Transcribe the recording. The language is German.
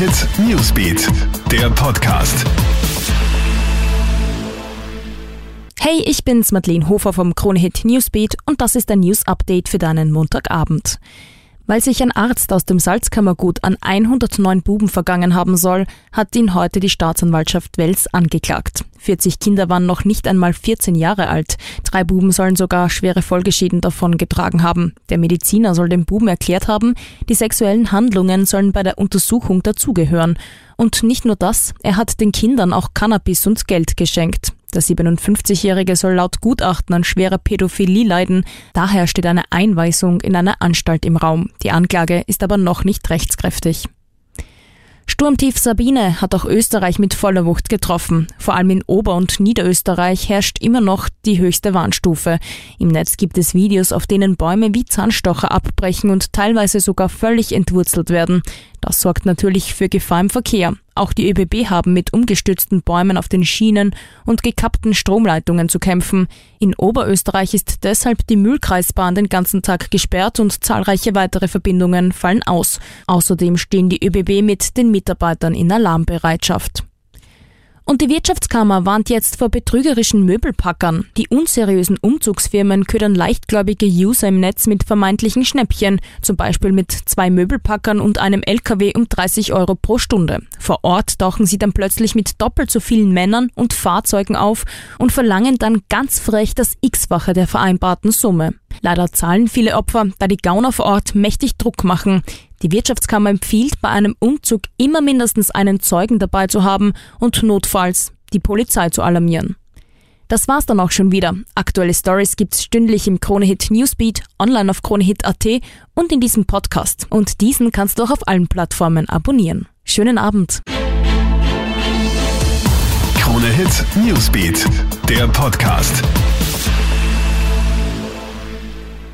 Hit Newsbeat, der Podcast. Hey, ich bin's, Madeleine Hofer vom Kronehit Newsbeat und das ist ein News Update für deinen Montagabend. Weil sich ein Arzt aus dem Salzkammergut an 109 Buben vergangen haben soll, hat ihn heute die Staatsanwaltschaft Wels angeklagt. 40 Kinder waren noch nicht einmal 14 Jahre alt. Drei Buben sollen sogar schwere Folgeschäden davon getragen haben. Der Mediziner soll den Buben erklärt haben, die sexuellen Handlungen sollen bei der Untersuchung dazugehören. Und nicht nur das, er hat den Kindern auch Cannabis und Geld geschenkt. Der 57-Jährige soll laut Gutachten an schwerer Pädophilie leiden. Daher steht eine Einweisung in eine Anstalt im Raum. Die Anklage ist aber noch nicht rechtskräftig. Sturmtief Sabine hat auch Österreich mit voller Wucht getroffen. Vor allem in Ober- und Niederösterreich herrscht immer noch die höchste Warnstufe. Im Netz gibt es Videos, auf denen Bäume wie Zahnstocher abbrechen und teilweise sogar völlig entwurzelt werden. Das sorgt natürlich für Gefahr im Verkehr. Auch die ÖBB haben mit umgestützten Bäumen auf den Schienen und gekappten Stromleitungen zu kämpfen. In Oberösterreich ist deshalb die Mühlkreisbahn den ganzen Tag gesperrt und zahlreiche weitere Verbindungen fallen aus. Außerdem stehen die ÖBB mit den Mitarbeitern in Alarmbereitschaft. Und die Wirtschaftskammer warnt jetzt vor betrügerischen Möbelpackern. Die unseriösen Umzugsfirmen ködern leichtgläubige User im Netz mit vermeintlichen Schnäppchen, zum Beispiel mit zwei Möbelpackern und einem LKW um 30 Euro pro Stunde. Vor Ort tauchen sie dann plötzlich mit doppelt so vielen Männern und Fahrzeugen auf und verlangen dann ganz frech das X-fache der vereinbarten Summe. Leider zahlen viele Opfer, da die Gauner vor Ort mächtig Druck machen. Die Wirtschaftskammer empfiehlt, bei einem Umzug immer mindestens einen Zeugen dabei zu haben und notfalls die Polizei zu alarmieren. Das war's dann auch schon wieder. Aktuelle Stories gibt's stündlich im Kronehit Newsbeat, online auf kronehit.at und in diesem Podcast. Und diesen kannst du auch auf allen Plattformen abonnieren. Schönen Abend. Kronehit Newsbeat, der Podcast.